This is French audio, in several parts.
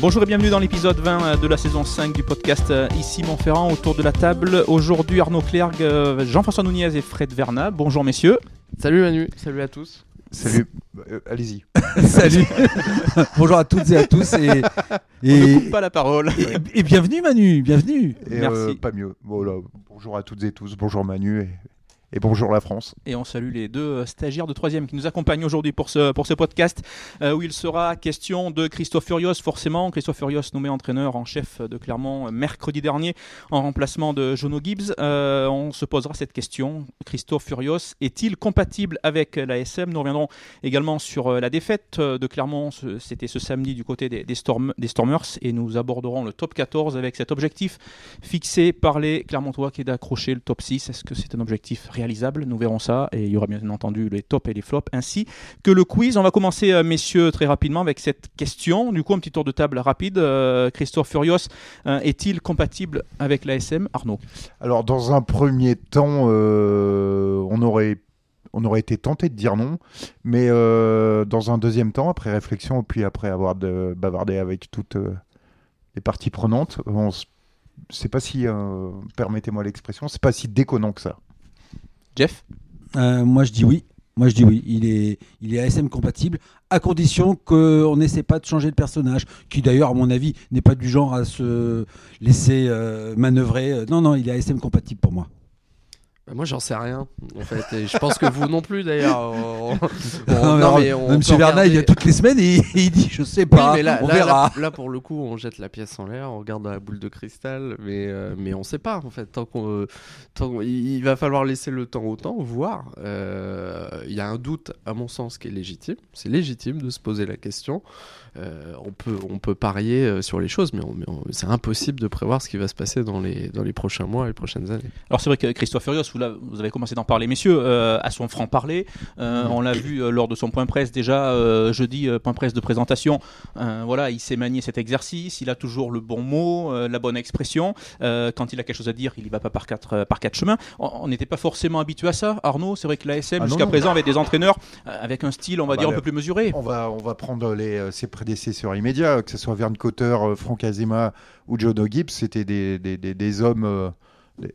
Bonjour et bienvenue dans l'épisode 20 de la saison 5 du podcast Ici Montferrand. Autour de la table, aujourd'hui Arnaud Clergue, euh, Jean-François Nouniez et Fred Verna. Bonjour messieurs. Salut Manu, salut à tous. Salut, Euh, allez-y. Salut. Bonjour à toutes et à tous et, On ne et, coupe pas la parole. et- et bienvenue Manu, bienvenue. Et, Merci. euh, pas mieux. Voilà. Bonjour à toutes et tous. Bonjour Manu et, bonjour la France. Et on salue les deux euh, stagiaires de troisième qui nous accompagnent aujourd'hui pour ce, pour ce podcast euh, où il sera question de Christophe Furios. Forcément, Christophe Furios nommé entraîneur en chef de Clermont euh, mercredi dernier en remplacement de Jono Gibbs. On se posera cette question. Christophe Furios est-il compatible avec l'ASM Nous reviendrons également sur la défaite de Clermont. C'était ce samedi du côté des, des Stormers et nous aborderons le top 14 avec cet objectif fixé par les Clermontois qui est d'accrocher le top 6. Est-ce que c'est un objectif réalisable Nous verrons ça. Et il y aura bien entendu les tops et les flops, ainsi que le quiz. On va commencer, euh, messieurs, très rapidement avec cette question. Du coup, un petit tour de table rapide. Euh, Christophe Furios euh, est-il compatible avec l'ASM Arnaud Alors, dans un premier temps, on, aurait, on aurait été tenté de dire non. Mais dans un deuxième temps, après réflexion, puis après avoir bavardé avec toutes les parties prenantes, on s- c'est pas si, permettez-moi l'expression, c'est pas si déconnant que ça. Jeff Euh, moi je dis oui. Il est, il est ASM compatible à condition qu'on n'essaie pas de changer de personnage, qui d'ailleurs à mon avis n'est pas du genre à se laisser euh, manœuvrer. Non non, il est ASM compatible pour moi. Bah, moi j'en sais rien en fait et je pense que vous non plus d'ailleurs. On- on- Non, non, mais on Monsieur Bernat, il vient toutes les semaines et il dit je sais Oui, pas, mais là, on là, verra. là- là, pour le coup on jette la pièce en l'air, on regarde dans la boule de cristal mais, euh, mais on sait pas en fait. Tant qu'on, tant qu'on- il va falloir laisser le temps au temps, voir. Euh, Il y a un doute à mon sens qui est légitime. C'est légitime de se poser la question. Euh, on, peut, on peut parier euh, sur les choses mais, on- mais on- c'est impossible de prévoir ce qui va se passer dans les, dans les prochains mois et les prochaines années. Alors c'est vrai que Christophe Furios, vous, vous avez commencé d'en parler, messieurs, euh, à son franc-parler. Euh, on l'a vu euh, lors de son point presse déjà jeudi, point presse de présentation. Voilà, il sait manier cet exercice, il a toujours le bon mot, la bonne expression. Quand il a quelque chose à dire, il y va pas par quatre, par quatre chemins. On n'était pas forcément habitué à ça, Arnaud. C'est vrai que l'ASM Ah jusqu'à présent avait des entraîneurs avec un style, on va Bah, dire, un peu plus mesuré. On va, on va prendre les, ses prédécesseurs immédiats, que ce soit Verne Cotter, Franck Azema ou Jono Gibbs, c'était des, des, des, des hommes, euh,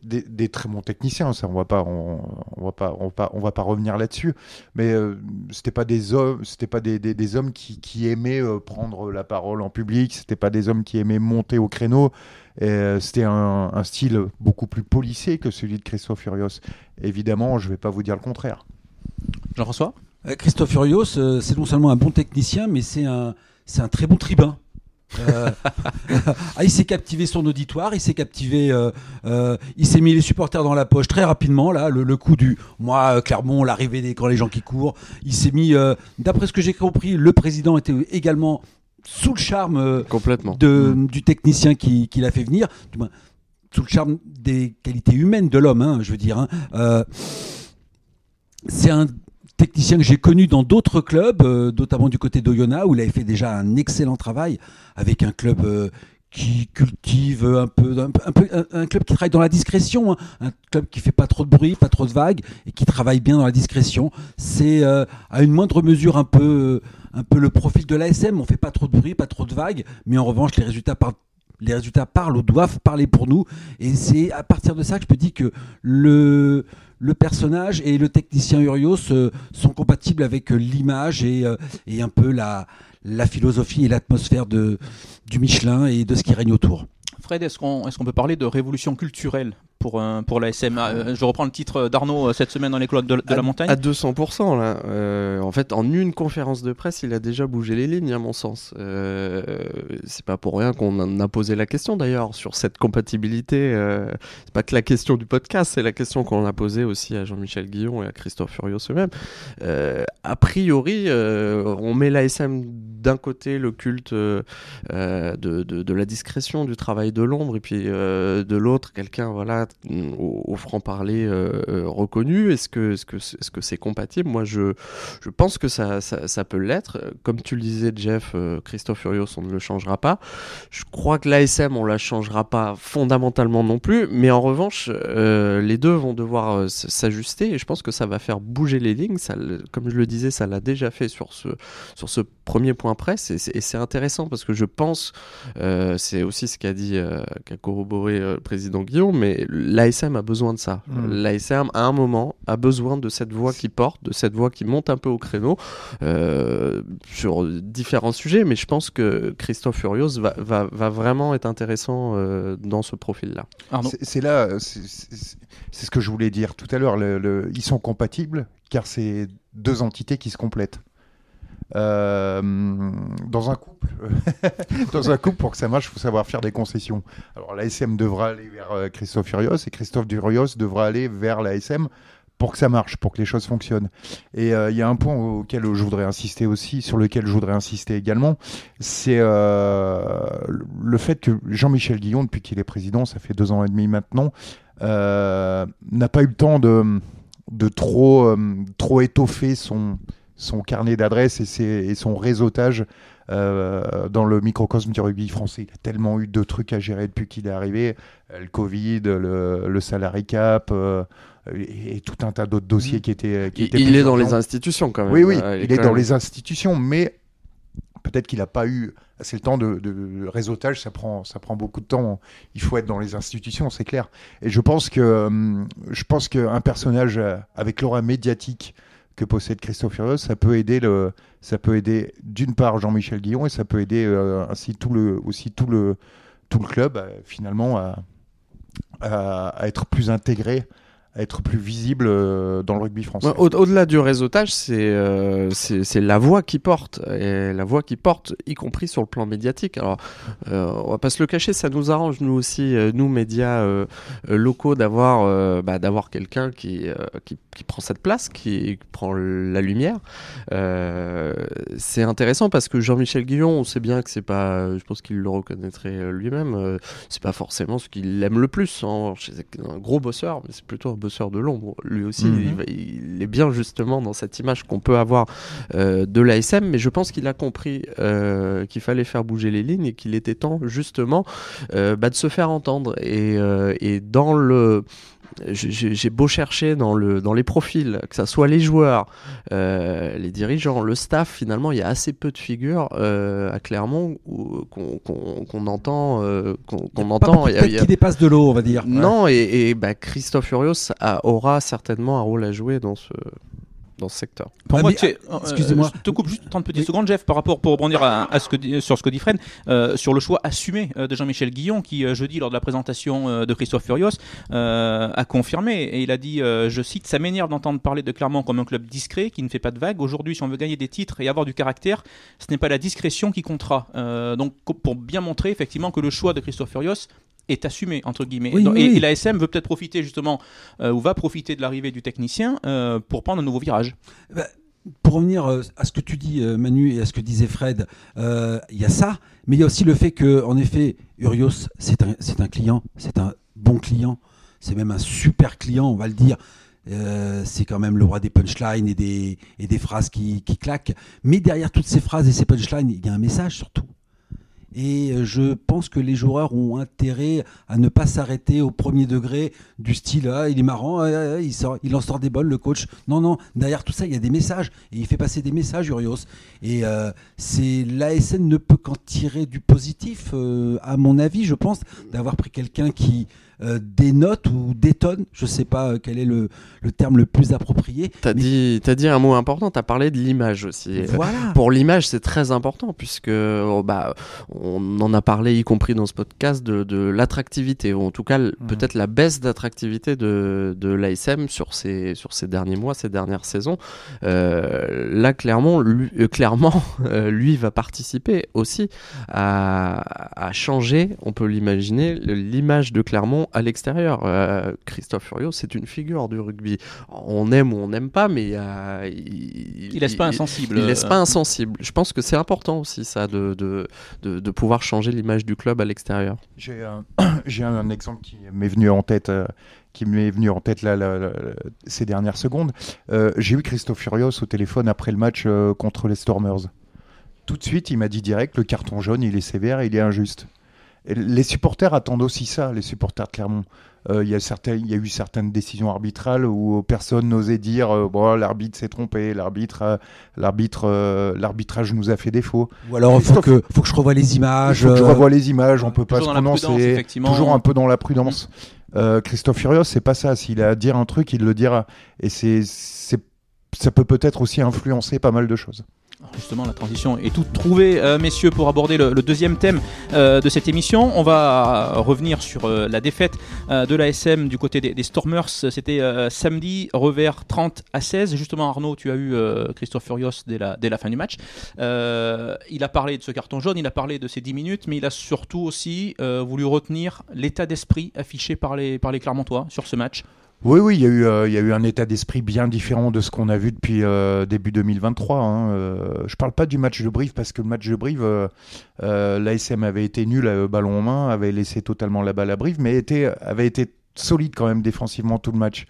des, des très bons techniciens. Ça, on va pas, on, on va pas, on va pas, on va pas revenir là-dessus. Mais euh, c'était pas des hommes, c'était pas des, des, des hommes qui, qui aimaient euh, prendre la parole en public. C'était pas des hommes qui aimaient monter au créneau. Euh, C'était un, un style beaucoup plus polissé que celui de Christophe Furios. Évidemment, je vais pas vous dire le contraire. Jean-François? Euh, Christophe Furios, euh, c'est non seulement un bon technicien, mais c'est un, c'est un très bon tribun. Euh, ah, il s'est captivé son auditoire, il s'est captivé, euh, euh, il s'est mis les supporters dans la poche très rapidement là, le, le coup du moi Clermont, l'arrivée des quand les gens qui courent, il s'est mis, d'après ce que j'ai compris, le président était également sous le charme Complètement. de, du technicien qui, qui l'a fait venir, du moins, sous le charme des qualités humaines de l'homme, hein, je veux dire. hein. C'est un technicien que j'ai connu dans d'autres clubs, euh, notamment du côté d'Oyonnax, où il avait fait déjà un excellent travail avec un club euh, qui cultive un peu, un, peu- un club qui travaille dans la discrétion, hein. un club qui fait pas trop de bruit, pas trop de vagues et qui travaille bien dans la discrétion. C'est euh, à une moindre mesure un peu, un peu le profil de l'ASM. On fait pas trop de bruit, pas trop de vagues, mais en revanche les résultats parlent. Les résultats parlent ou doivent parler pour nous. Et c'est à partir de ça que je peux dire que le, le personnage et le technicien Urios euh, sont compatibles avec euh, l'image et, euh, et un peu la, la philosophie et l'atmosphère du Michelin et de ce qui règne autour. Fred, est-ce qu'on est peut parler de révolution culturelle pour, euh, pour la SM Euh, Je reprends le titre d'Arnaud euh, cette semaine dans les colonnes de, de la montagne. À 200%, là. Euh, en fait, en une conférence de presse, il a déjà bougé les lignes, à mon sens. Euh, c'est pas pour rien qu'on en a posé la question, d'ailleurs, sur cette compatibilité. Euh, c'est pas que la question du podcast, c'est la question qu'on a posée aussi à Jean-Michel Guillon et à Christophe Furios eux-mêmes. A priori, on met l'ASM d'un côté, le culte de, de, de la discrétion, du travail de l'ombre, et puis de l'autre, quelqu'un, voilà, mm, au, franc-parler euh, euh, reconnu Est-ce que est-ce est-ce c'est compatible? Moi, je je pense que ça ça, peut l'être. Comme tu le disais, Jeff, euh, Christophe Furios, on ne le changera pas. Je crois que l'ASM, on la changera pas fondamentalement non plus. Mais en revanche, les deux vont devoir s'ajuster et je pense que ça va faire bouger les lignes. Comme je le disais, ça l'a déjà fait sur ce sur ce premier point presse et c'est intéressant parce que je pense c'est aussi ce qu'a dit, qu'a corroboré le président Guillaume, mais l'ASM a besoin de ça. Mm. L'ASM, à un moment, a besoin de cette voix qui porte, de cette voix qui monte un peu au créneau euh, sur différents sujets, mais je pense que Christophe Furios va, va, va vraiment être intéressant euh, dans ce profil-là. C'est là, c'est- ce que je voulais dire tout à l'heure. ils sont compatibles car c'est deux entités qui se complètent. Euh, dans un couple, dans un couple, pour que ça marche, il faut savoir faire des concessions. Alors l'ASM devra aller vers euh, Christophe Furios et Christophe Furios devra aller vers l'ASM pour que ça marche, pour que les choses fonctionnent. Et euh, il y a un point auquel je voudrais insister aussi, sur lequel je voudrais insister également, c'est euh, le fait que Jean-Michel Guillon, depuis qu'il est président, ça fait deux ans et demi maintenant, euh, n'a pas eu le temps de, de trop, euh, trop étoffer son, son carnet d'adresses et, son réseautage euh, dans le microcosme du rugby français. Il a tellement eu de trucs à gérer depuis qu'il est arrivé, euh, le Covid, le, le salary cap euh, et, et tout un tas d'autres dossiers qui étaient, qui Il, étaient il est dans les institutions quand même. Oui, oui, il est dans même- les institutions, mais peut-être qu'il n'a pas eu assez le temps de, réseautage, ça prend, ça prend beaucoup de temps. Il faut être dans les institutions, c'est clair. Et je pense que hum, je pense qu'un personnage avec l'aura médiatique que possède Christophe Furios, ça peut aider le, ça peut aider d'une part Jean-Michel Guillon et ça peut aider euh, ainsi tout le, aussi tout le, tout le club euh, finalement à, être plus intégré, être plus visible euh, dans le rugby français. Au-delà du réseautage, c'est euh, c'est c'est la voix qui porte, et la voix qui porte, y compris sur le plan médiatique. Alors, euh, on va pas se le cacher, ça nous arrange nous aussi, euh, nous médias locaux, d'avoir bah, d'avoir quelqu'un qui, qui prend cette place, qui prend la lumière. C'est intéressant parce que Jean-Michel Guillon, on sait bien que c'est pas, je pense qu'il le reconnaîtrait lui-même, c'est pas forcément ce qu'il aime le plus. hein. C'est un gros bosseur, mais c'est plutôt un bosseur de l'ombre. Lui aussi, Mhm. il, est bien justement dans cette image qu'on peut avoir euh, de l'ASM, mais je pense qu'il a compris euh, qu'il fallait faire bouger les lignes et qu'il était temps justement euh, bah, de se faire entendre. Et, et dans le j'ai beau chercher dans, le, dans les profils, que ça soit les joueurs, euh, les dirigeants, le staff, finalement, il y a assez peu de figures euh, à Clermont qu'on qu'on entend. euh, qu'on entend. Il y a- qui dépassent de l'eau, on va dire. non, et, et, bah, Christophe Furios a- aura certainement un rôle à jouer dans ce, dans ce secteur. Pour Ah, moi, tu sais, euh, excusez-moi. Je te coupe juste 30 petites Oui. secondes, Jeff, par rapport pour rebondir à, à ce que sur ce que dit Fred, euh, sur le choix assumé euh, de Jean-Michel Guillon, qui euh, jeudi lors de la présentation euh, de Christophe Furios euh, a confirmé et il a dit, euh, je cite, ça m'énerve d'entendre parler de Clermont comme un club discret qui ne fait pas de vagues. Aujourd'hui, si on veut gagner des titres et avoir du caractère, ce n'est pas la discrétion qui comptera. Euh, donc pour bien montrer effectivement que le choix de Christophe Furios est assumé entre guillemets Oui, et, oui. et l'ASM veut peut-être profiter justement euh, ou va profiter de l'arrivée du technicien euh, pour prendre un nouveau virage. Pour revenir euh, à ce que tu dis, Manu, et à ce que disait Fred, euh, il y a ça, mais il y a aussi le fait que, en effet, Urios, c'est un, client, c'est un bon client, c'est même un super client, on va le dire. Euh, c'est quand même le roi des punchlines et des, et des phrases qui, qui claquent. Mais derrière toutes ces phrases et ces punchlines, il y a un message surtout. Et euh, je pense que les joueurs ont intérêt à ne pas s'arrêter au premier degré du style ah, il est marrant, ah, ah, il, en sort des bonnes, le coach. Non, non, derrière tout ça, il y a des messages. Et il fait passer des messages, Urios. Et euh, l'ASN ne peut qu'en tirer du positif, euh, à mon avis, je pense, d'avoir pris quelqu'un qui euh, dénote ou détonne, je sais pas euh, quel est le, le terme le plus approprié. Tu as, Mais- dit, dit un mot important, tu as parlé de l'image aussi. Voilà. Pour l'image, c'est très important puisque oh, bah, on en a parlé, y compris dans ce podcast, de, de l'attractivité, ou en tout cas peut-être la baisse d'attractivité de, de l'ASM sur ces, sur ces derniers mois, ces dernières saisons. Euh, là, clairement, lui, euh, clairement lui va participer aussi à, à changer, on peut l'imaginer, l'image de Clermont à l'extérieur. Euh, Christophe Furios, c'est une figure du rugby. On aime ou on n'aime pas, mais euh, il, Il laisse pas insensible. il laisse euh, pas insensible. Je pense que c'est important aussi ça de, de, de, de pouvoir changer l'image du club à l'extérieur. J'ai un, j'ai un exemple qui m'est venu en tête, euh, qui m'est venu en tête là, là, là, ces dernières secondes. Euh, j'ai eu Christophe Furios au téléphone après le match euh, contre les Stormers. Tout de suite, il m'a dit direct, le carton jaune, il est sévère, il est injuste. Les supporters attendent aussi ça, les supporters de Clermont. Euh, Il y, il y a eu certaines décisions arbitrales où personne n'osait dire euh, bon, l'arbitre s'est trompé, l'arbitre, a- l'arbitre, euh, l'arbitrage nous a fait défaut. Ou alors, il faut Christophe- que, faut que je revoie les Il images. faut que je revoie les images, on peut pas se prononcer. Toujours un peu dans la prudence. Euh, Christophe Furios, c'est pas ça. S'il a à dire un truc, il le dira. Et c'est, c'est, ça peut peut-être aussi influencer pas mal de choses. Alors Justement, la transition est toute trouvée, euh, messieurs, pour aborder le, deuxième thème euh, de cette émission. On va revenir sur euh, la défaite de l'ASM du côté des, Stormers. C'était samedi, revers 30 à 16. Justement, Arnaud, tu as eu Christophe Furios dès la, fin du match. Il a parlé de ce carton jaune, il a parlé de ces 10 minutes, mais il a surtout aussi voulu retenir l'état d'esprit affiché par les, par les Clermontois sur ce match. Oui, oui, il y, a eu, euh, il y a eu un état d'esprit bien différent de ce qu'on a vu depuis euh, début 2023. Hein. Euh, je parle pas du match de Brive parce que le match de Brive, euh, l'ASM avait été nul, euh, ballon en main, avait laissé totalement la balle à Brive, mais avait été solide quand même défensivement tout le match.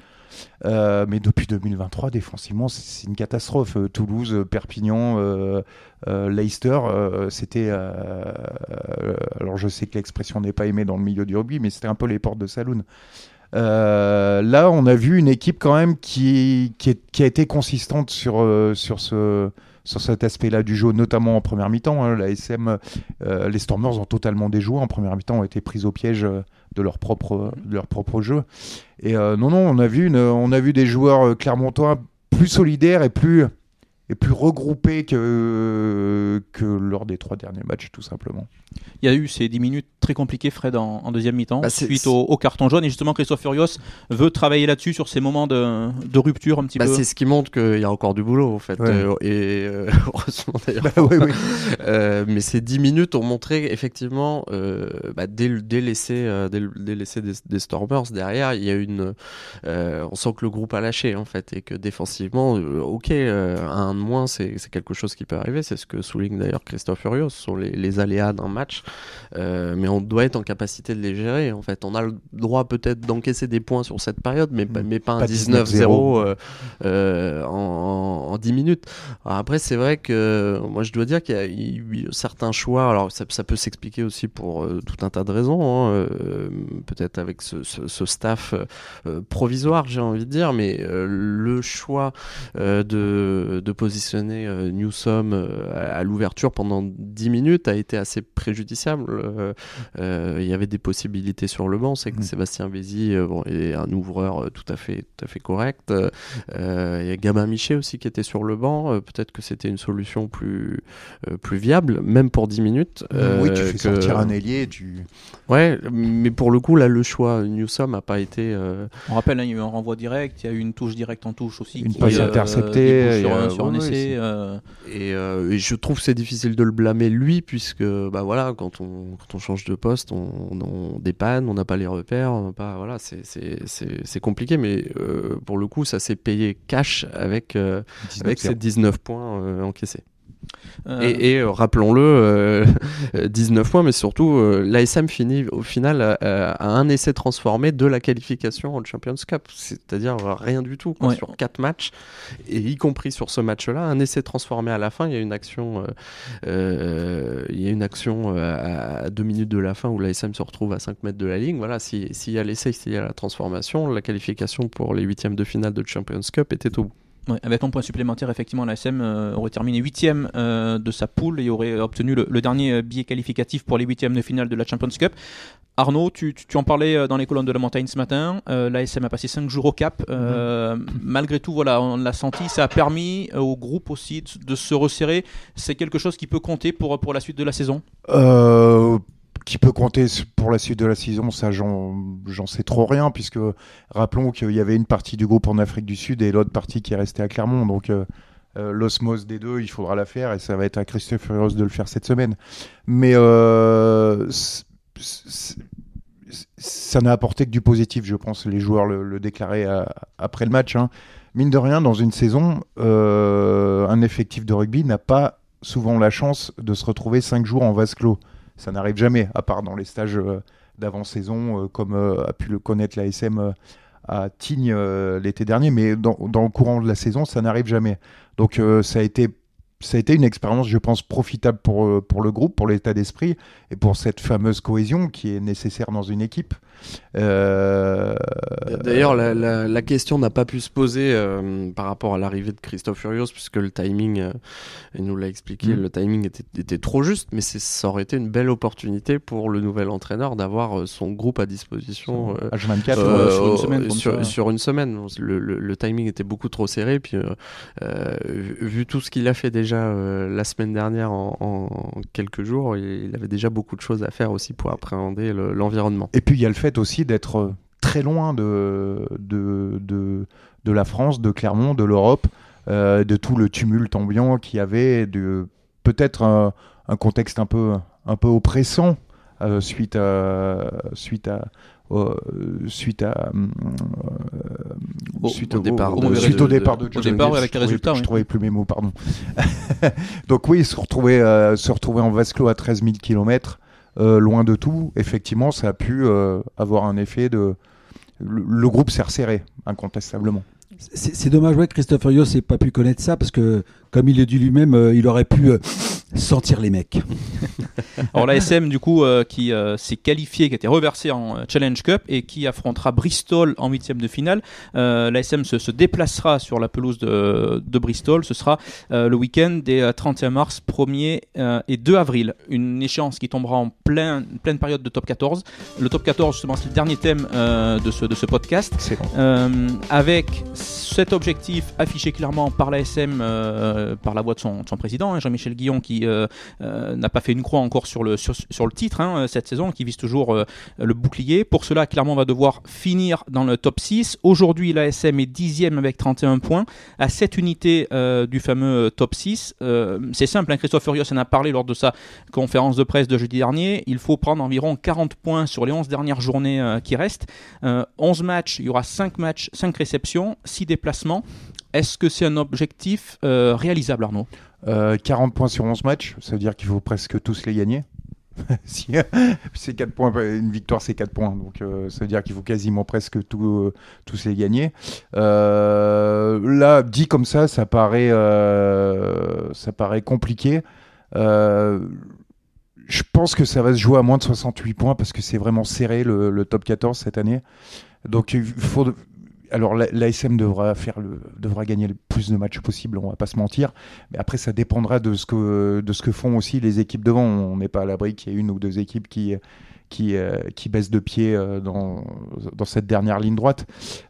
Mais depuis 2023, défensivement, c'est une catastrophe. Toulouse, Perpignan, Leicester, c'était. alors je sais que l'expression n'est pas aimée dans le milieu du rugby, mais c'était un peu les portes de saloon. Euh, là, on a vu une équipe quand même qui, qui, a été consistante sur, euh, sur, ce, sur cet aspect-là du jeu, notamment en première mi-temps. hein. La SM, euh, les Stormers ont totalement déjoué en première mi-temps, ont été pris au piège de leur propre, de leur propre jeu. Et non, non, on a vu, une, on a vu des joueurs clermontois plus solidaires et plus, et plus regroupés que, que lors des trois derniers matchs, tout simplement. Il y a eu ces 10 minutes très compliquées, Fred, en, en deuxième mi-temps, Bah, suite au, au carton jaune. Et justement, Christophe Furios veut travailler là-dessus, sur ces moments de, de rupture un petit Bah, peu. c'est ce qui montre qu'il y a encore du boulot en fait. Ouais. Euh, et euh, heureusement d'ailleurs. Bah, oui. Euh, mais ces 10 minutes ont montré effectivement, euh, bah, dès, le- dès l'essai dès dès des, des Stormers, derrière, il y a une. euh, on sent que le groupe a lâché en fait et que défensivement, euh, ok, euh, un de moins, c'est c'est quelque chose qui peut arriver. C'est ce que souligne d'ailleurs Christophe Furios, ce sont les, les aléas d'un match. Euh, mais on doit être en capacité de les gérer. En fait, on a le droit peut-être d'encaisser des points sur cette période, mais, pas- Mm. mais pas un Pas 19-0 euh, euh, en, en- en 10 minutes. Alors après, c'est vrai que moi, je dois dire qu'il y a eu certains choix. Alors, ça, ça peut s'expliquer aussi pour tout un tas de raisons. hein, Peut-être avec ce, ce- ce staff provisoire, j'ai envie de dire, mais le choix de, de positionner euh, Newsom euh, à, à l'ouverture pendant 10 minutes a été assez préjudiciable. Euh, euh, Il y avait des possibilités sur le banc. C'est que Mm. Sébastien Vézy euh, bon, est un ouvreur tout à fait, tout à fait correct. Il y a Gabin Michet aussi qui était sur le banc. Euh, Peut-être que c'était une solution plus, euh, plus viable, même pour 10 minutes. oui, tu fais que- sortir un ailier, tu. Ouais, mais pour le coup, là, le choix Newsom n'a pas été. euh, On rappelle, hein, il y a eu un renvoi direct, il y a eu une touche directe en touche aussi. Une qui, passe euh, interceptée, euh, sur euh, Et, euh, et je trouve que c'est difficile de le blâmer lui, puisque bah voilà, quand on, quand on change de poste, on, on dépanne, on n'a pas les repères, on pas, voilà, c'est- c'est c'est- c'est compliqué, mais euh, pour le coup, ça s'est payé cash avec, avec ces 19 points encaissés. Euh, Et, et, euh, rappelons-le, euh, 19 points, mais surtout, euh, l'ASM finit au final à, un essai transformé de la qualification en Champions Cup, c'est-à-dire euh, rien du tout quoi, Ouais. sur quatre matchs, et y compris sur ce match-là, un essai transformé à la fin. Il y a une action, euh, euh, il y a une action euh, à, à deux minutes de la fin où l'ASM se retrouve à 5 mètres de la ligne. Voilà, si- s'il y a l'essai, s'il y a la transformation, la qualification pour les huitièmes de finale de Champions Cup était au bout. Ouais, avec un point supplémentaire, effectivement, l'ASM euh, aurait terminé 8 de sa poule et aurait obtenu le, le dernier euh, billet qualificatif pour les huitièmes de finale de la Champions Cup. Arnaud, tu, tu- tu en parlais euh, dans les colonnes de la montagne ce matin. Euh, L'ASM a passé 5 jours au Cap. Euh, Malgré tout, voilà, on l'a senti. Ça a permis euh, au groupe aussi de, de se resserrer. C'est quelque chose qui peut compter pour, pour la suite de la saison? Euh, qui peut compter pour la suite de la saison, ça j'en sais trop rien, puisque rappelons qu'il y avait une partie du groupe en Afrique du Sud et l'autre partie qui est restée à Clermont. Donc euh, euh, l'osmose des deux, il faudra la faire et ça va être à Christophe Furios de le faire cette semaine. Mais euh, ça n'a apporté que du positif, je pense. Les joueurs le, déclaraient à- après le match. hein. Mine de rien, dans une saison, euh, un effectif de rugby n'a pas souvent la chance de se retrouver cinq jours en vase clos. Ça n'arrive jamais, à part dans les stages d'avant-saison, comme a pu le connaître l'ASM à Tignes l'été dernier, mais dans, dans, le courant de la saison, ça n'arrive jamais. Donc ça a été ça a été une expérience, je pense, profitable pour, euh, pour le groupe, pour l'état d'esprit et pour cette fameuse cohésion qui est nécessaire dans une équipe. Euh, D'ailleurs, la, question n'a pas pu se poser euh, par rapport à l'arrivée de Christophe Furios, puisque le timing, il nous l'a expliqué, mm. le timing était, était, trop juste, mais ça aurait été une belle opportunité pour le nouvel entraîneur d'avoir son groupe à disposition H24 sur une semaine. Sur, une semaine. Le, le, timing était beaucoup trop serré, puis vu tout ce qu'il a fait déjà euh, la semaine dernière en, quelques jours. il avait déjà beaucoup de choses à faire aussi pour appréhender l'environnement. et puis il y a le fait aussi d'être euh, très loin de, de, de, la France, de Clermont, de l'Europe, euh, de tout le tumulte ambiant qu'il y avait, de peut-être un, contexte un peu, un peu oppressant suite à, suite à, euh, suite à euh, suite au, départ de, suite au départ de, avec les résultats je trouvais plus mes mots pardon. Donc oui se retrouver euh, se retrouver en vase clos à 13 000 km loin de tout effectivement ça a pu avoir un effet de le, groupe s'est resserré incontestablement. C'est dommage ouais, que Christopher Yoss n'ait pas pu connaître ça parce que comme il le dit lui-même il aurait pu sentir les mecs. Alors la SM du coup euh, qui euh, s'est qualifié, qui a été reversé en euh, Challenge Cup et qui affrontera Bristol en huitième de finale. la SM se, déplacera sur la pelouse de, Bristol. Ce sera le week-end des 31 mars, 1er et 2 avril. Une échéance qui tombera en plein, pleine période de top 14. Le top 14 justement c'est le dernier thème de, ce, de ce podcast. avec cet objectif affiché clairement par la SM, par la voix de son, président, hein, Jean-Michel Guillon, qui euh, euh, n'a pas fait une croix encore sur le, sur, le titre hein, cette saison, qui vise toujours euh, le bouclier. Pour cela, clairement, on va devoir finir dans le top 6. Aujourd'hui, l'ASM est dixième avec 31 points, à 7 unités du fameux top 6. c'est simple, hein, Christophe Furios en a parlé lors de sa conférence de presse de jeudi dernier. Il faut prendre environ 40 points sur les 11 dernières journées qui restent. 11 matchs, il y aura 5 matchs, 5 réceptions, 6 déplacements. Est-ce que c'est un objectif réalisable, Arnaud? 40 euh, points sur 11 matchs, ça veut dire qu'il faut presque tous les gagner. si, c'est 4 points, une victoire c'est 4 points, donc euh, ça veut dire qu'il faut quasiment presque euh, tous les gagner. là, dit comme ça, ça paraît, ça paraît compliqué. je pense que ça va se jouer à moins de 68 points parce que c'est vraiment serré le, le, top 14 cette année. Donc il faut, alors l'ASM devra faire devra gagner le plus de matchs possible, on va pas se mentir. Mais après, ça dépendra de ce que de ce que font aussi les équipes devant. On n'est pas à l'abri qu'il y ait une ou deux équipes qui qui, euh, qui baisse de pied euh, dans, dans cette dernière ligne droite.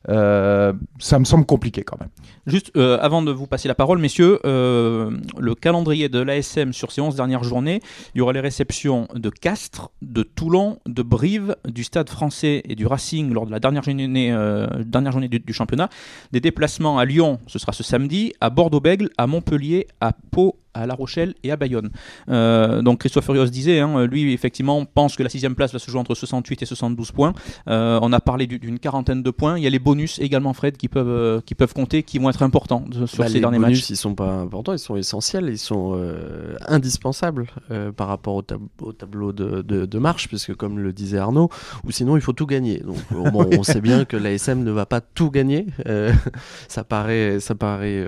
Euh, ça me semble compliqué quand même. Juste avant de vous passer la parole, messieurs, le calendrier de l'ASM sur ces 11 dernières journées, il y aura les réceptions de Castres, de Toulon, de Brive, du Stade français et du Racing lors de la dernière journée, du, championnat. Des déplacements à Lyon, ce sera ce samedi, à Bordeaux-Bègle, à Montpellier, à Pau à La Rochelle et à Bayonne. Euh, donc Christophe Furios disait, hein, lui effectivement pense que la sixième place va se jouer entre 68 et 72 points. Euh, on a parlé d'une quarantaine de points. Il y a les bonus également, Fred, qui peuvent, euh, qui peuvent compter, qui vont être importants sur bah, ces derniers matchs. Les bonus, ils sont pas importants, ils sont essentiels, ils sont indispensables par rapport au, tableau de, de, marche, puisque comme le disait Arnaud, ou sinon il faut tout gagner. Donc on sait bien que l'ASM ne va pas tout gagner. ça paraît, ça paraît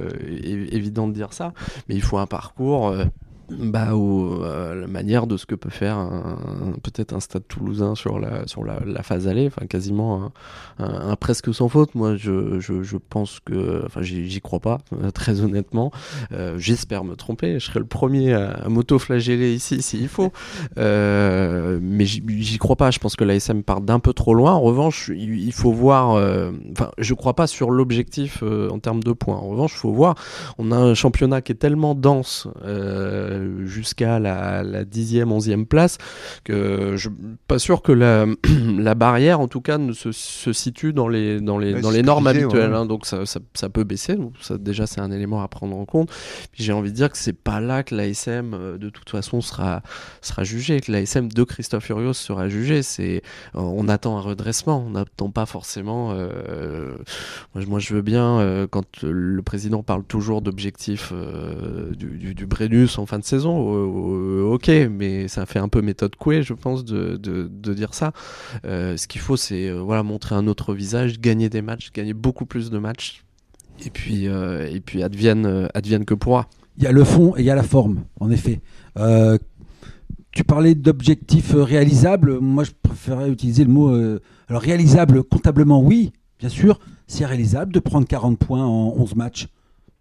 évident de dire ça, mais il faut un parcours euh, bah, ou euh, la manière de ce que peut faire peut-être un stade toulousain sur la, sur la, phase allée, enfin quasiment un, presque sans faute. Moi, je, je, je pense que, enfin, j'y crois pas, très honnêtement. Euh, j'espère me tromper. Je serai le premier à, m'auto-flageller ici s'il faut, euh, mais j'y crois pas. Je pense que l'ASM part d'un peu trop loin. En revanche, il, faut voir. Enfin, je crois pas sur l'objectif en termes de points. En revanche, il faut voir. On a un championnat qui est tellement dense. Euh, euh, jusqu'à la, la 10e, 11e place, que je suis pas sûr que la, la barrière, en tout cas, ne se, se situe dans les, dans les, dans les normes habituelles. Hein, donc ça, ça, ça, peut baisser. Donc ça, déjà, c'est un élément à prendre en compte. Puis j'ai envie de dire que c'est pas là que l'ASM, euh, de toute façon, sera, sera jugé, que l'ASM de Christophe Furios sera jugé. C'est, on attend un redressement, on n'attend pas forcément. moi, moi, je veux bien quand le président parle toujours d'objectifs du, du, Brennus en fin de saison. ok, mais ça fait un peu méthode couée, je pense, de, de, dire ça. ce qu'il faut, c'est voilà montrer un autre visage, gagner des matchs, gagner beaucoup plus de matchs et puis, euh, et puis advienne, euh, advienne que pourra. Il y a le fond et il y a la forme, en effet. Euh, tu parlais d'objectifs réalisables. Moi, je préférais utiliser le mot. alors, réalisable comptablement, oui, bien sûr. C'est réalisable de prendre 40 points en 11 matchs.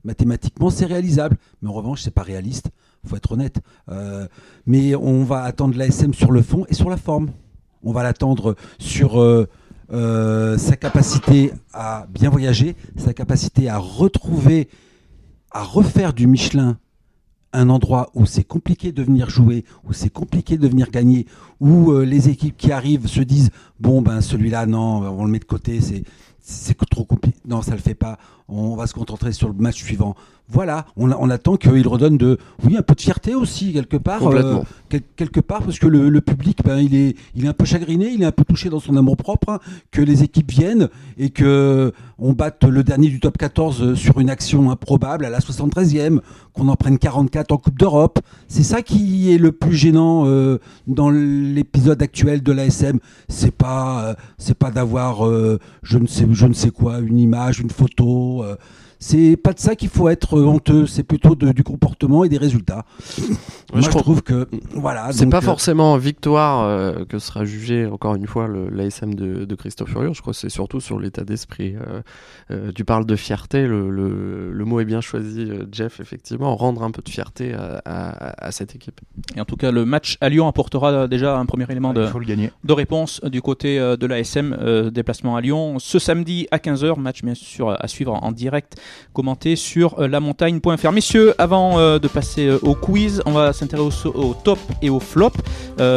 Mathématiquement, c'est réalisable. Mais en revanche, c'est pas réaliste. Faut être honnête. mais on va attendre l'ASM sur le fond et sur la forme. On va l'attendre sur euh, sa capacité à bien voyager, sa capacité à retrouver, à refaire du Michelin un endroit où c'est compliqué de venir jouer, où c'est compliqué de venir gagner, où euh, les équipes qui arrivent se disent bon ben celui-là non, on le met de côté, c'est c'est trop compliqué. Non, ça le fait pas. On va se concentrer sur le match suivant voilà, on, on attend qu'il redonne de, oui, un peu de fierté aussi quelque part, euh, quelque part, parce que le, public, ben, il est, il est un peu chagriné, il est un peu touché dans son amour propre, hein, que les équipes viennent et que on batte le dernier du top 14 sur une action improbable à la 73e, qu'on en prenne 44 en Coupe d'Europe. C'est ça qui est le plus gênant euh, dans l'épisode actuel de l'ASM. C'est pas, euh, c'est pas d'avoir, je ne sais, je ne sais quoi, une image, une photo c'est pas de ça qu'il faut être honteux, c'est plutôt du comportement et des résultats. Moi, je, trouve que voilà. C'est pas euh, forcément victoire euh, que sera jugé encore une fois l'ASM de, de, Christophe Furieux. Je crois que c'est surtout sur l'état d'esprit. Euh, tu parles de fierté, le, mot est bien choisi, Jeff. Effectivement, rendre un peu de fierté à, cette équipe. Et en tout cas, le match à Lyon apportera déjà un premier élément de, de réponse du côté de l'ASM. déplacement à Lyon ce samedi à 15h, match bien sûr à suivre en direct commenter sur euh, lamontagne.fr. Messieurs, avant euh, de passer euh, au quiz, on va s'intéresser au, top et au flop.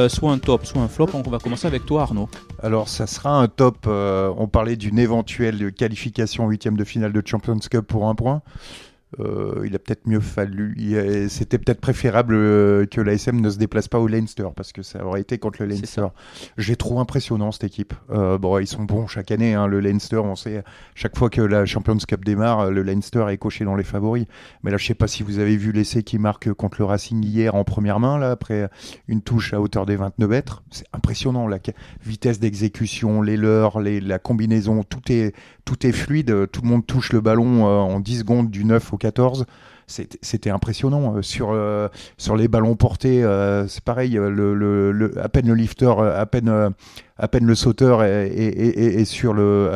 soit un top, soit un flop. On va commencer avec toi, Arnaud. Alors, ça sera un top. on parlait d'une éventuelle qualification huitième de finale de Champions Cup pour un point. Euh, il a peut-être mieux fallu. C'était peut-être préférable euh, que l'ASM ne se déplace pas au Leinster parce que ça aurait été contre le Leinster. J'ai trop impressionnant cette équipe. Euh, bon, ils sont bons chaque année. Hein, le Leinster, on sait, chaque fois que la Champions Cup démarre, le Leinster est coché dans les favoris. Mais là, je sais pas si vous avez vu l'essai qui marque contre le Racing hier en première main, là, après une touche à hauteur des 29 mètres. C'est impressionnant. La vitesse d'exécution, les leurs, les, la combinaison, tout est, tout est fluide. Tout le monde touche le ballon en 10 secondes du 9 au 14 c'était impressionnant euh, sur euh, sur les ballons portés euh, c'est pareil à peine le lifter à peine à peine le sauteur est, sur le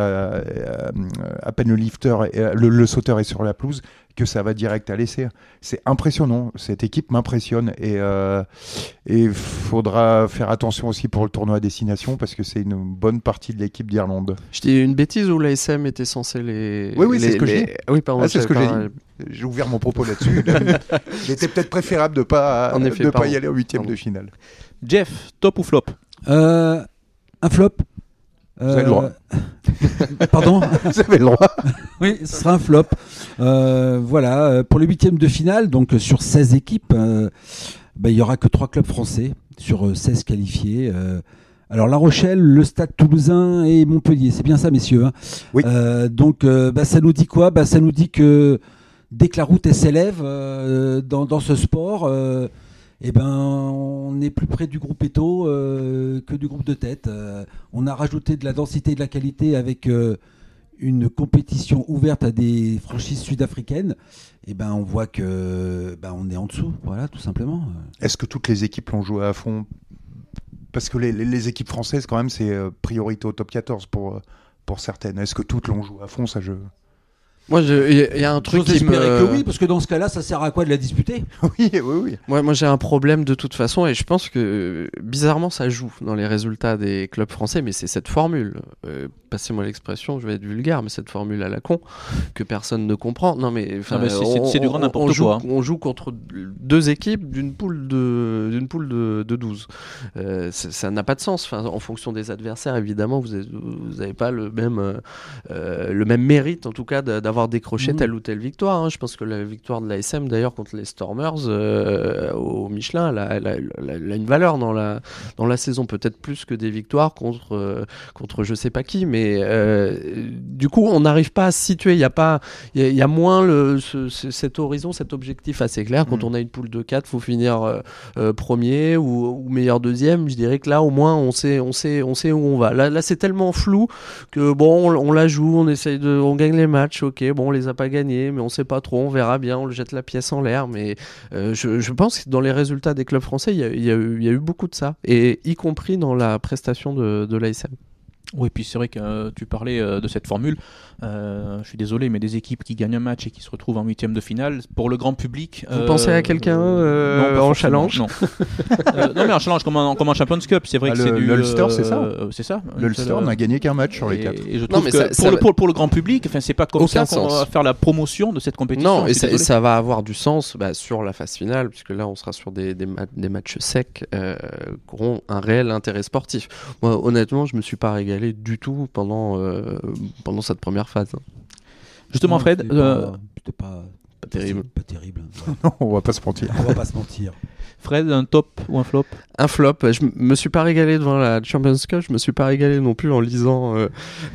à peine le lifter le, le, sauteur est sur la pelouse que ça va direct à l'essai. C'est impressionnant. Cette équipe m'impressionne et il faudra faire attention aussi pour le tournoi à destination parce que c'est une bonne partie de l'équipe d'Irlande. Je dis une bêtise où l'ASM était censé les. Oui, oui, c'est ce que j'ai dit. Oui, pardon. Ah, c'est ce que j'ai dit. J'ai ouvert mon propos là-dessus. Il était peut-être préférable de ne pas, de pas y aller au huitième de finale. Jeff, top ou flop? Euh, Un flop. Vous avez le droit. Euh, pardon? Vous avez le droit. oui, ce sera un flop. Euh, voilà, pour le huitième de finale, donc sur 16 équipes, ben, il n'y aura que 3 clubs français sur 16 qualifiés. Alors La Rochelle, le Stade Toulousain et Montpellier, c'est bien ça, messieurs. Hein? Oui. donc, bah, ça nous dit quoi? Bah, Ça nous dit que dès que la route s'élève euh, dans, ce sport, euh, eh ben, on est plus près du groupe Eto euh, que du groupe de tête. on a rajouté de la densité et de la qualité avec une compétition ouverte à des franchises sud-africaines. Eh ben, on voit que ben, on est en dessous, voilà, tout simplement. Est-ce que toutes les équipes l'ont joué à fond? Parce que les, équipes françaises, quand même, c'est priorité au top 14 pour, pour certaines. Est-ce que toutes l'ont joué à fond? Ça, je. Moi, il y, a un truc qui me... que oui, parce que dans ce cas-là, ça sert à quoi de la disputer? Oui, oui, oui. Moi, moi j'ai un problème de toute façon, et je pense que bizarrement, ça joue dans les résultats des clubs français, mais c'est cette formule. Euh, passez-moi l'expression, je vais être vulgaire, mais cette formule à la con que personne ne comprend. Non, mais c'est du grand n'importe quoi. On joue contre deux équipes d'une poule de d'une poule de, de 12. Euh, ça n'a pas de sens. Enfin, en fonction des adversaires, évidemment, vous n'avez pas le même euh, le même mérite, en tout cas, d'avoir d'avoir décroché Mhm. telle ou telle victoire. hein. Je pense que la victoire de l'ASM, d'ailleurs, contre les Stormers euh, au Michelin, elle a, elle a- elle a- elle a une valeur dans la, dans la saison, peut-être plus que des victoires contre, euh, contre je sais pas qui. Mais euh, du coup, on n'arrive pas à se situer. Il y a, pas, il y a, y a moins le, ce- ce- cet horizon, cet objectif assez clair. Quand Mhm. on a une poule de 4, faut finir premier ou, ou meilleur deuxième. Je dirais que là, au moins, on sait, on sait, on sait où on va. Là, là c'est tellement flou que bon, on, on la joue, on essaye de, on gagne les matchs, ok, bon, on les a pas gagnés, mais on sait pas trop, on verra bien, on le jette la pièce en l'air, mais euh, je, pense que dans les résultats des clubs français, il y a, il y a eu, il y a eu beaucoup de ça, et y compris dans la prestation de, de l'ASM. Oui, puis c'est vrai que euh, tu parlais euh, de cette formule. Euh, je suis désolé, mais des équipes qui gagnent un match et qui se retrouvent en huitième de finale, pour le grand public. Vous pensez à quelqu'un, euh, en challenge Non. Euh, non, mais en challenge comme en, comme en Champions Cup, c'est vrai Ah, que c'est du. l'Ulster, c'est ça C'est ça. L'Ulster n'a gagné qu'un match sur les et- quatre. Et je Non, trouve mais que ça- pour, ça le, va- pour, pour le grand public, enfin, c'est pas comme Aucun ça qu'on sens. va faire la promotion de cette compétition. Non, et ça, et désolé. ça va avoir du sens bah, sur la phase finale, puisque là, on sera sur des, des, ma- des matchs secs euh, qui auront un réel intérêt sportif. Moi, honnêtement, je me suis pas régalé du tout pendant, euh, pendant cette première phase. Justement, Non, Fred, euh, pas- Pas terrible. Pas terrible. Non, on va pas se mentir. On va pas se mentir. Fred, un top ou un flop? Un flop. Je me suis pas régalé devant la Champions Cup. Je me suis pas régalé non plus en lisant euh,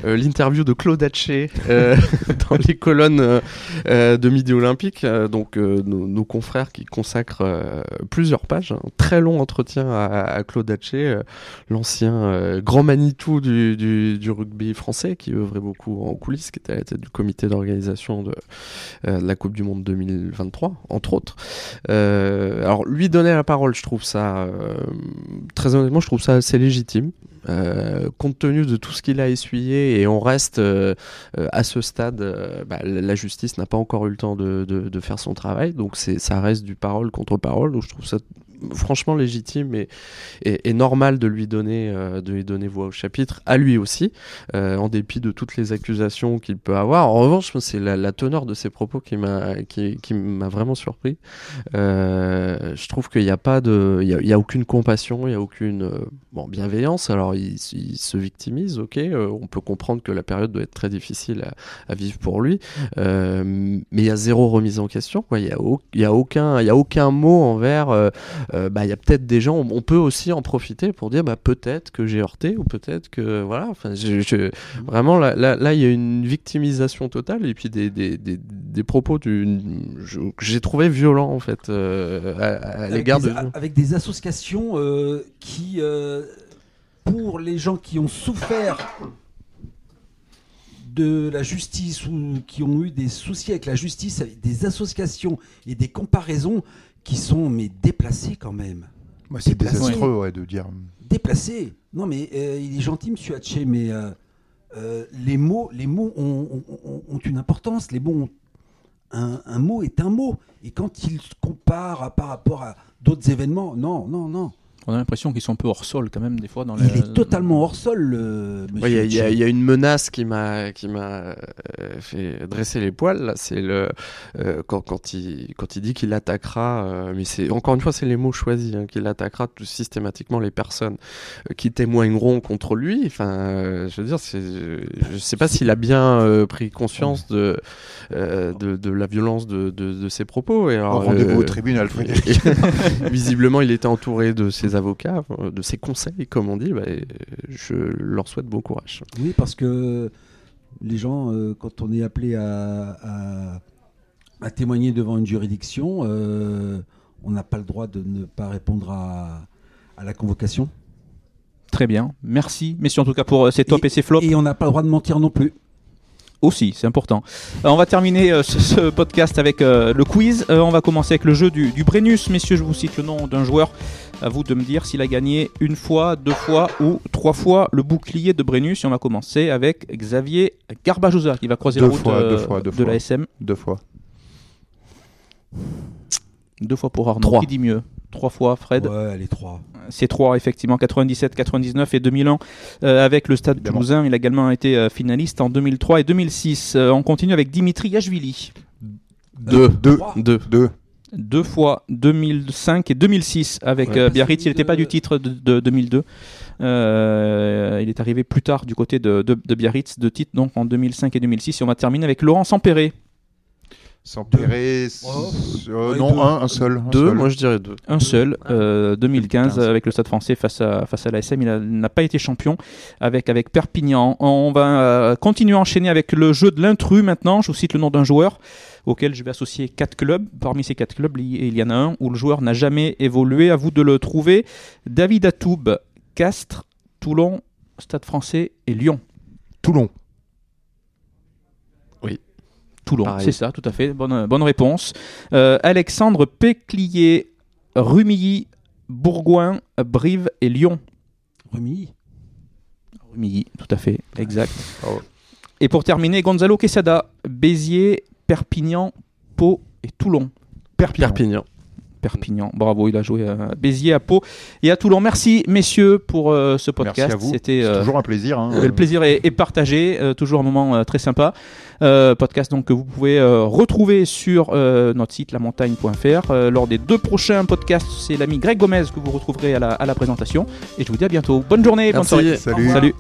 euh, l'interview de Claude Haché euh, dans les colonnes de Midi Olympique. Donc euh, nos, nos confrères qui consacrent euh, plusieurs pages, un très long entretien à, à Claude Haché, euh, l'ancien euh, grand Manitou du, du, du rugby français qui œuvrait beaucoup en coulisses, qui était à la tête du comité d'organisation de, euh, de la Coupe du Monde 2023, entre autres. Euh, alors lui donner la parole, je trouve ça euh, très honnêtement, je trouve ça assez légitime. Euh, compte tenu de tout ce qu'il a essuyé et on reste euh, euh, à ce stade, bah, la justice n'a pas encore eu le temps de, faire son travail, donc ça reste du parole contre parole. Donc je trouve ça franchement légitime et, normal de lui donner de lui donner voix au chapitre, à lui aussi, en dépit de toutes les accusations qu'il peut avoir. En revanche, c'est la, teneur de ses propos qui m'a vraiment surpris. Je trouve qu'il n'y a pas il y a, aucune compassion, il y a aucune bienveillance. Alors il, il se victimise, ok. euh, on peut comprendre que la période doit être très difficile à, à vivre pour lui, euh, mais il y a zéro remise en question. Quoi. Il y a, au- aucun, y a aucun mot envers. euh, bah il y a peut-être des gens, on, on peut aussi en profiter pour dire bah peut-être que j'ai heurté ou peut-être que voilà. Enfin, je, je- vraiment là, là, là, il y a une victimisation totale et puis des, des, des, des propos du, que j'ai trouvé violents en fait à, l'égard de. avec des associations qui, pour les gens qui ont souffert de la justice ou qui ont eu des soucis avec la justice, avec des associations et des comparaisons qui sont mais déplacées quand même. C'est Déplacé. désastreux ouais, de dire. Déplacées. Non mais euh, il est gentil, Monsieur Hatché, mais euh, euh, les mots, les mots ont, ont- ont- ont une importance. Les mots ont- un, un mot est un mot. Et quand il compare à- par rapport à d'autres événements, non, non, non. On a l'impression qu'ils sont un peu hors sol quand même des fois dans Il les- est totalement hors sol, le. Ouais, Il y, a- y y une menace qui m'a qui m'a euh, fait dresser les poils. là. C'est le euh, quand, quand il quand il dit qu'il attaquera, euh, mais c'est encore une fois c'est les mots choisis hein, qu'il attaquera tout systématiquement les personnes qui témoigneront contre lui. Enfin, euh, je veux dire, c'est je sais pas s'il a bien euh, pris conscience de, euh, de de la violence de de, de ses propos. Et alors, Rendez-vous euh, au tribunal, Frédéric. Visiblement, il était entouré de ses avocats, euh, de ses conseils, comme on dit. Bah, et je leur souhaite bon courage. Oui, parce que les gens, euh, quand on est appelé à, à- à témoigner devant une juridiction, euh, on n'a pas le droit de ne pas répondre à, à la convocation. Très bien, merci messieurs en tout cas pour euh, ces tops et, ces flops. Et on n'a pas le droit de mentir non plus. Aussi, c'est important. Euh, on va terminer euh, ce, ce podcast avec euh, le quiz. Euh, on va commencer avec le jeu du, du Brennus. Messieurs, je vous cite le nom d'un joueur. À vous de me dire s'il a gagné une fois, deux fois ou trois fois le bouclier de Brennus. Et on va commencer avec Xavier Garbajosa qui va croiser Deux la route fois, euh, deux fois, deux de fois. la SM. Deux fois. Deux fois pour Arnaud. Trois. Qui dit mieux? Trois fois, Fred? Ouais, les trois. C'est trois, effectivement, 97, 99 et 2001 euh, avec le Stade Évidemment. Toulousain. Il a également été euh, finaliste en 2003 et 2006. Euh, on continue avec Dimitri Yachvili. Deux. Deux. Deux. Deux. Deux fois 2005 et 2006 avec Ouais. euh, Biarritz. Il n'était pas du titre de, de 2002. Euh, il est arrivé plus tard du côté de, de, de Biarritz, deux titres donc en 2005 et 2006. Et on va terminer avec Laurent Sampéré. Sans Perret, Oh. euh, Ouais, non, deux. un, un seul. un Deux, seul. moi je dirais deux. Un seul, euh, 2015, 2015. avec le Stade français face à, face à l'ASM. Il a- n'a pas été champion avec, avec Perpignan. On va euh, continuer à enchaîner avec le jeu de l'intrus maintenant. Je vous cite le nom d'un joueur auquel je vais associer quatre clubs. Parmi ces quatre clubs, il il y en a un où le joueur n'a jamais évolué. À vous de le trouver. David Atoub, Castres, Toulon, Stade français et Lyon. Toulon. Toulon, c'est ça, tout à fait. Bonne, bonne réponse. Euh, Alexandre Péclier, Rumilly, Bourgoin, Brive et Lyon. Remis. Rumilly, tout à fait, exact. Bravo. Et pour terminer, Gonzalo Quesada, Béziers, Perpignan, Pau et Toulon. Perpignan. Perpignan. Perpignan, bravo, il a joué à Béziers, à Pau et à Toulon. Merci messieurs pour euh, ce podcast. Merci à vous. C'était euh, toujours un plaisir. hein. le plaisir est, est partagé, euh, toujours un moment euh, très sympa. Euh, podcast donc que vous pouvez euh, retrouver sur euh, notre site lamontagne.fr. Euh, lors des deux prochains podcasts, c'est l'ami Greg Gomez que vous retrouverez à la, à la présentation. Et je vous dis à bientôt. Bonne journée, bonne Merci. soirée. Salut. Salut.